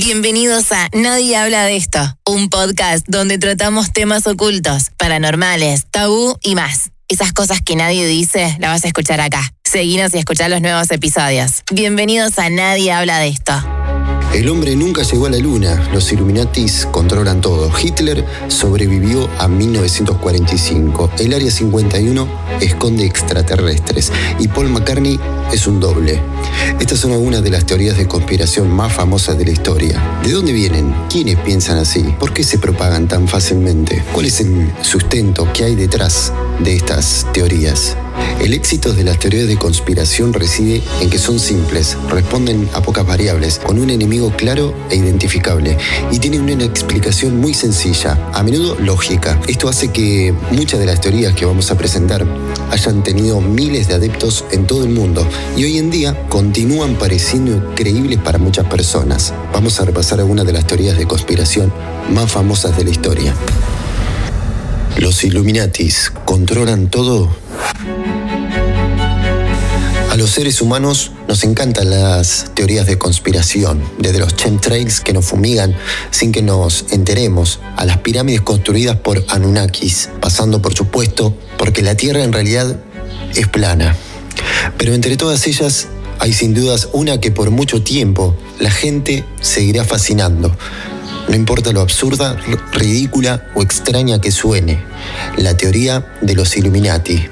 Bienvenidos a Nadie habla de esto, un podcast donde tratamos temas ocultos, paranormales, tabú y más. Esas cosas que nadie dice, las vas a escuchar acá. Seguinos y escuchar los nuevos episodios. Bienvenidos a Nadie habla de esto. El hombre nunca llegó a la luna, los Illuminatis controlan todo. Hitler sobrevivió a 1945. El Área 51 esconde extraterrestres y Paul McCartney es un doble. Estas son algunas de las teorías de conspiración más famosas de la historia. ¿De dónde vienen? ¿Quiénes piensan así? ¿Por qué se propagan tan fácilmente? ¿Cuál es el sustento que hay detrás de estas teorías? El éxito de las teorías de conspiración reside en que son simples, responden a pocas variables, con un enemigo claro e identificable, y tienen una explicación muy sencilla, a menudo lógica. Esto hace que muchas de las teorías que vamos a presentar hayan tenido miles de adeptos en todo el mundo y hoy en día continúan pareciendo creíbles para muchas personas. Vamos a repasar algunas de las teorías de conspiración más famosas de la historia. ¿Los Illuminatis controlan todo? Los seres humanos nos encantan las teorías de conspiración, desde los chemtrails que nos fumigan sin que nos enteremos, a las pirámides construidas por Anunnakis, pasando por supuesto porque la Tierra en realidad es plana. Pero entre todas ellas hay sin dudas una que por mucho tiempo la gente seguirá fascinando. No importa lo absurda, ridícula o extraña que suene, la teoría de los Illuminati.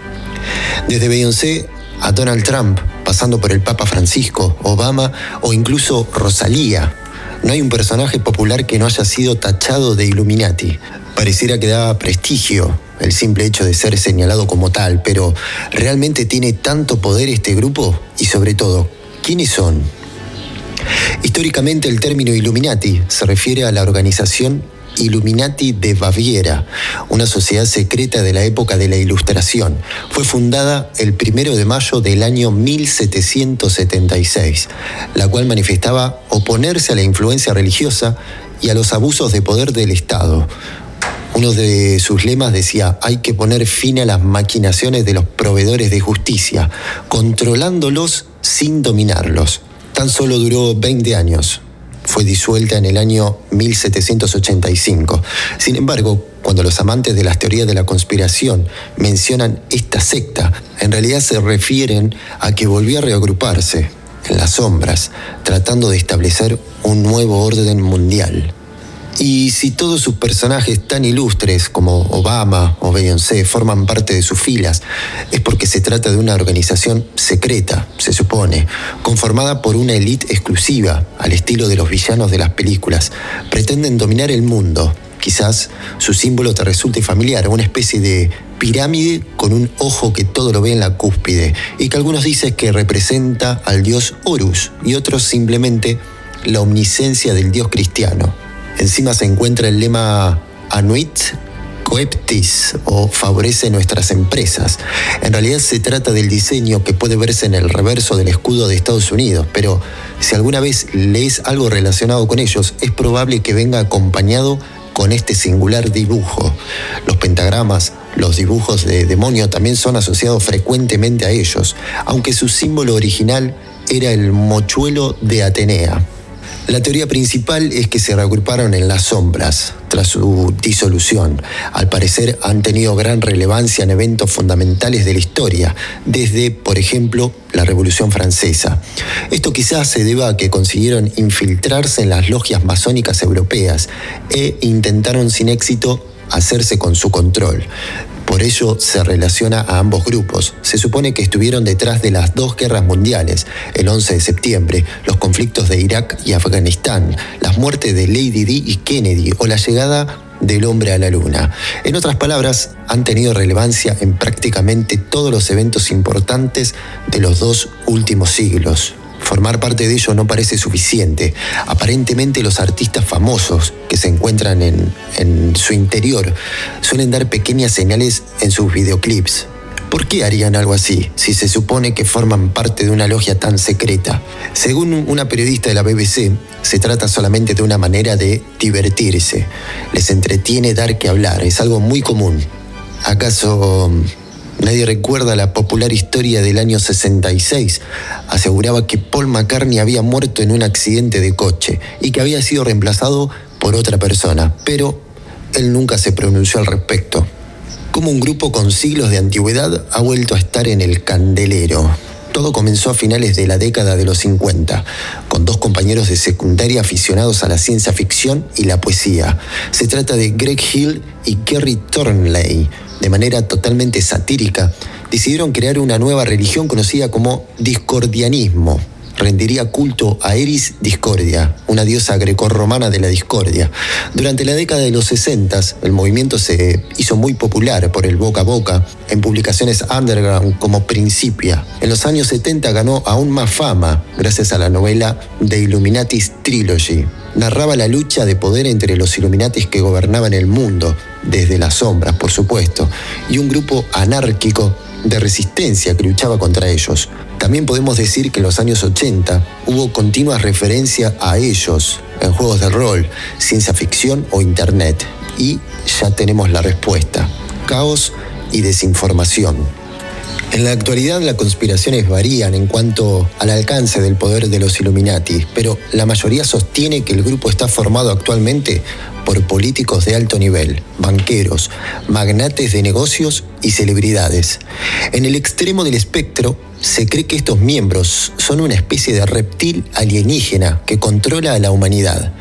Desde Beyoncé a Donald Trump, pasando por el Papa Francisco, Obama o incluso Rosalía. No hay un personaje popular que no haya sido tachado de Illuminati. Pareciera que da prestigio el simple hecho de ser señalado como tal, pero ¿realmente tiene tanto poder este grupo? Y sobre todo, ¿quiénes son? Históricamente el término Illuminati se refiere a la organización Illuminati de Baviera, una sociedad secreta de la época de la Ilustración. Fue fundada el primero de mayo del año 1776, la cual manifestaba oponerse a la influencia religiosa y a los abusos de poder del Estado. Uno de sus lemas decía, hay que poner fin a las maquinaciones de los proveedores de justicia, controlándolos sin dominarlos. Tan solo duró 20 años. Fue disuelta en el año 1785. Sin embargo, cuando los amantes de las teorías de la conspiración mencionan esta secta, en realidad se refieren a que volvió a reagruparse en las sombras, tratando de establecer un nuevo orden mundial. Y si todos sus personajes tan ilustres como Obama o Beyoncé forman parte de sus filas, es porque se trata de una organización secreta, se supone, conformada por una élite exclusiva, al estilo de los villanos de las películas. Pretenden dominar el mundo. Quizás su símbolo te resulte familiar, una especie de pirámide con un ojo que todo lo ve en la cúspide, y que algunos dicen que representa al dios Horus, y otros simplemente la omniscencia del dios cristiano. Encima se encuentra el lema Anuit Coeptis o favorece nuestras empresas. En realidad se trata del diseño que puede verse en el reverso del escudo de Estados Unidos, pero si alguna vez lees algo relacionado con ellos, es probable que venga acompañado con este singular dibujo. Los pentagramas, los dibujos de demonio también son asociados frecuentemente a ellos, aunque su símbolo original era el mochuelo de Atenea. La teoría principal es que se reagruparon en las sombras tras su disolución. Al parecer han tenido gran relevancia en eventos fundamentales de la historia, desde, por ejemplo, la Revolución Francesa. Esto quizás se deba a que consiguieron infiltrarse en las logias masónicas europeas e intentaron sin éxito hacerse con su control. Por ello se relaciona a ambos grupos. Se supone que estuvieron detrás de las dos guerras mundiales, el 11 de septiembre, los conflictos de Irak y Afganistán, las muertes de Lady Di y Kennedy o la llegada del hombre a la luna. En otras palabras, han tenido relevancia en prácticamente todos los eventos importantes de los dos últimos siglos. Formar parte de ello no parece suficiente. Aparentemente los artistas famosos que se encuentran en, en su interior suelen dar pequeñas señales en sus videoclips. ¿Por qué harían algo así si se supone que forman parte de una logia tan secreta? Según una periodista de la BBC, se trata solamente de una manera de divertirse. Les entretiene dar que hablar, es algo muy común. ¿Acaso Nadie recuerda la popular historia del año 66. Aseguraba que Paul McCartney había muerto en un accidente de coche y que había sido reemplazado por otra persona, pero él nunca se pronunció al respecto. Como un grupo con siglos de antigüedad ha vuelto a estar en el candelero. Todo comenzó a finales de la década de los 50, con dos compañeros de secundaria aficionados a la ciencia ficción y la poesía. Se trata de Greg Hill y Kerry Thornley. De manera totalmente satírica, decidieron crear una nueva religión conocida como discordianismo rendiría culto a Eris Discordia, una diosa grecorromana de la discordia. Durante la década de los 60, el movimiento se hizo muy popular por el boca a boca en publicaciones underground como Principia. En los años 70 ganó aún más fama gracias a la novela The Illuminatis Trilogy. Narraba la lucha de poder entre los Illuminatis que gobernaban el mundo, desde las sombras, por supuesto, y un grupo anárquico de resistencia que luchaba contra ellos. También podemos decir que en los años 80 hubo continua referencia a ellos en juegos de rol, ciencia ficción o internet. Y ya tenemos la respuesta. Caos y desinformación. En la actualidad las conspiraciones varían en cuanto al alcance del poder de los Illuminati, pero la mayoría sostiene que el grupo está formado actualmente por políticos de alto nivel, banqueros, magnates de negocios y celebridades. En el extremo del espectro se cree que estos miembros son una especie de reptil alienígena que controla a la humanidad.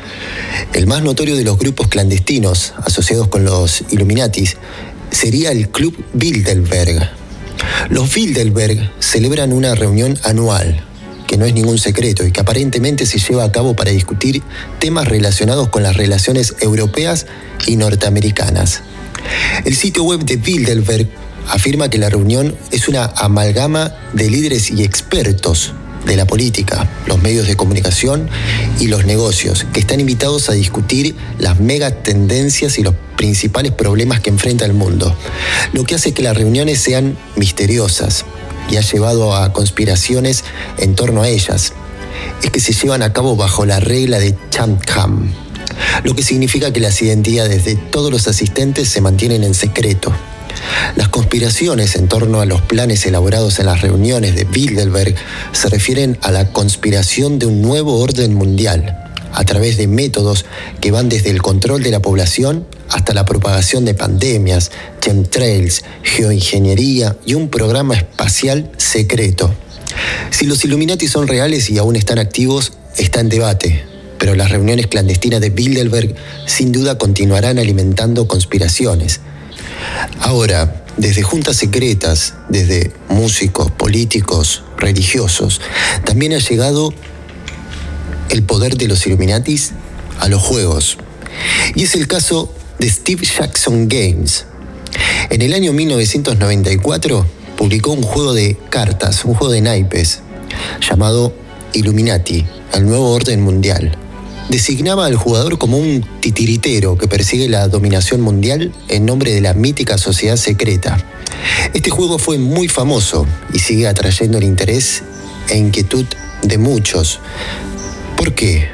El más notorio de los grupos clandestinos asociados con los Illuminatis sería el Club Bilderberg. Los Bilderberg celebran una reunión anual, que no es ningún secreto y que aparentemente se lleva a cabo para discutir temas relacionados con las relaciones europeas y norteamericanas. El sitio web de Bilderberg afirma que la reunión es una amalgama de líderes y expertos de la política, los medios de comunicación y los negocios, que están invitados a discutir las mega tendencias y los principales problemas que enfrenta el mundo, lo que hace que las reuniones sean misteriosas y ha llevado a conspiraciones en torno a ellas. Es que se llevan a cabo bajo la regla de Chatham, lo que significa que las identidades de todos los asistentes se mantienen en secreto las conspiraciones en torno a los planes elaborados en las reuniones de Bilderberg se refieren a la conspiración de un nuevo orden mundial, a través de métodos que van desde el control de la población hasta la propagación de pandemias, chemtrails, geoingeniería y un programa espacial secreto. Si los Illuminati son reales y aún están activos, está en debate, pero las reuniones clandestinas de Bilderberg sin duda continuarán alimentando conspiraciones. Ahora, desde juntas secretas, desde músicos, políticos, religiosos, también ha llegado el poder de los Illuminatis a los juegos. Y es el caso de Steve Jackson Games. En el año 1994 publicó un juego de cartas, un juego de naipes, llamado Illuminati, el nuevo orden mundial designaba al jugador como un titiritero que persigue la dominación mundial en nombre de la mítica sociedad secreta. Este juego fue muy famoso y sigue atrayendo el interés e inquietud de muchos. ¿Por qué?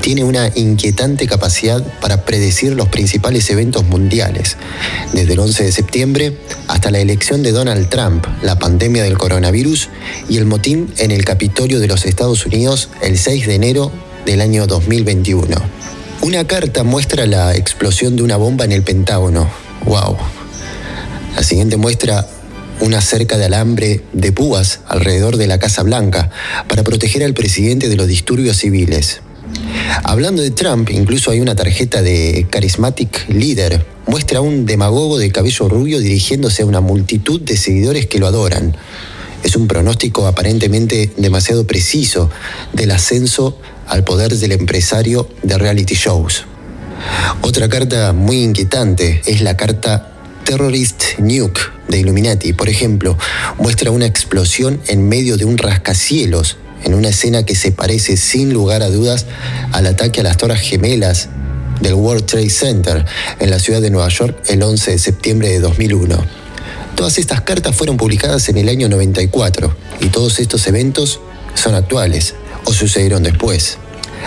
Tiene una inquietante capacidad para predecir los principales eventos mundiales, desde el 11 de septiembre hasta la elección de Donald Trump, la pandemia del coronavirus y el motín en el Capitolio de los Estados Unidos el 6 de enero del año 2021. Una carta muestra la explosión de una bomba en el Pentágono. ¡Wow! La siguiente muestra una cerca de alambre de púas alrededor de la Casa Blanca para proteger al presidente de los disturbios civiles. Hablando de Trump, incluso hay una tarjeta de Charismatic Leader. Muestra a un demagogo de cabello rubio dirigiéndose a una multitud de seguidores que lo adoran. Es un pronóstico aparentemente demasiado preciso del ascenso al poder del empresario de reality shows. Otra carta muy inquietante es la carta Terrorist Nuke de Illuminati. Por ejemplo, muestra una explosión en medio de un rascacielos, en una escena que se parece sin lugar a dudas al ataque a las Torres Gemelas del World Trade Center en la ciudad de Nueva York el 11 de septiembre de 2001. Todas estas cartas fueron publicadas en el año 94 y todos estos eventos son actuales o sucedieron después.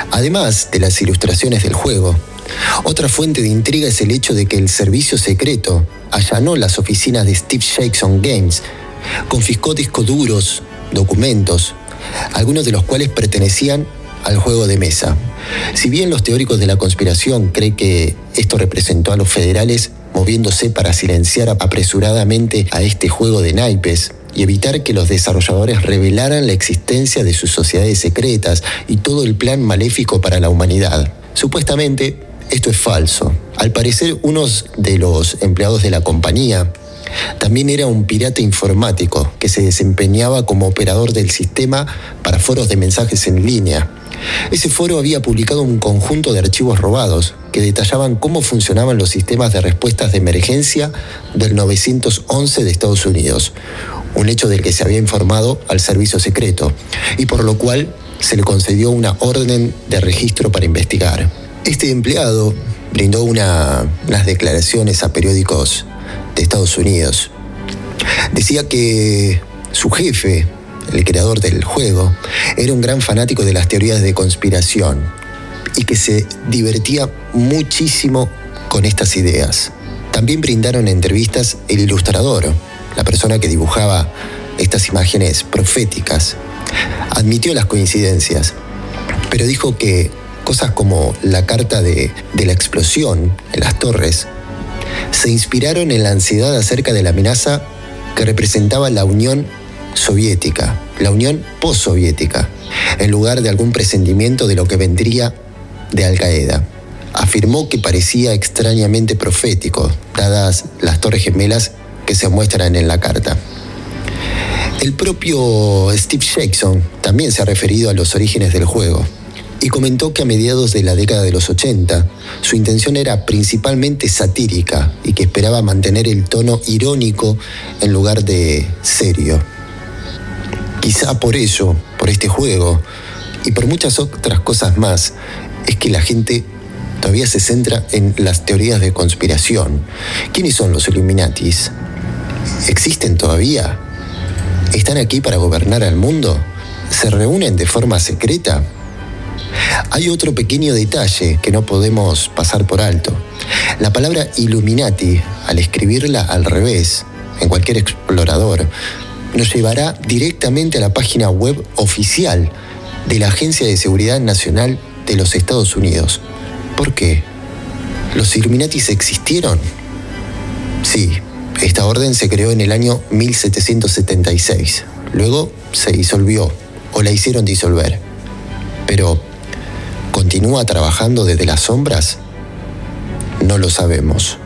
Además de las ilustraciones del juego, otra fuente de intriga es el hecho de que el servicio secreto allanó las oficinas de Steve Jackson Games, confiscó discos duros, documentos, algunos de los cuales pertenecían al juego de mesa. Si bien los teóricos de la conspiración creen que esto representó a los federales moviéndose para silenciar apresuradamente a este juego de naipes y evitar que los desarrolladores revelaran la existencia de sus sociedades secretas y todo el plan maléfico para la humanidad. Supuestamente, esto es falso. Al parecer, uno de los empleados de la compañía también era un pirata informático que se desempeñaba como operador del sistema para foros de mensajes en línea. Ese foro había publicado un conjunto de archivos robados que detallaban cómo funcionaban los sistemas de respuestas de emergencia del 911 de Estados Unidos, un hecho del que se había informado al servicio secreto, y por lo cual se le concedió una orden de registro para investigar. Este empleado brindó unas declaraciones a periódicos de Estados Unidos. Decía que su jefe, el creador del juego, era un gran fanático de las teorías de conspiración y que se divertía muchísimo con estas ideas. También brindaron entrevistas el ilustrador, la persona que dibujaba estas imágenes proféticas. Admitió las coincidencias, pero dijo que cosas como la carta de, la explosión en las torres se inspiraron en la ansiedad acerca de la amenaza que representaba la Unión Soviética, la Unión Postsoviética, en lugar de algún presentimiento de lo que vendría de Al Qaeda. Afirmó que parecía extrañamente profético, dadas las torres gemelas que se muestran en la carta. El propio Steve Jackson también se ha referido a los orígenes del juego y comentó que a mediados de la década de los 80 su intención era principalmente satírica y que esperaba mantener el tono irónico en lugar de serio. Quizá por eso, por este juego y por muchas otras cosas más, es que la gente todavía se centra en las teorías de conspiración. ¿Quiénes son los Illuminatis? ¿Existen todavía? ¿Están aquí para gobernar al mundo? ¿Se reúnen de forma secreta? Hay otro pequeño detalle que no podemos pasar por alto. La palabra Illuminati, al escribirla al revés, en cualquier explorador, nos llevará directamente a la página web oficial de la Agencia de Seguridad Nacional de los Estados Unidos. ¿Por qué? ¿Los Illuminatis existieron? Sí, esta orden se creó en el año 1776. Luego se disolvió o la hicieron disolver. Pero ¿Continúa trabajando desde las sombras? No lo sabemos.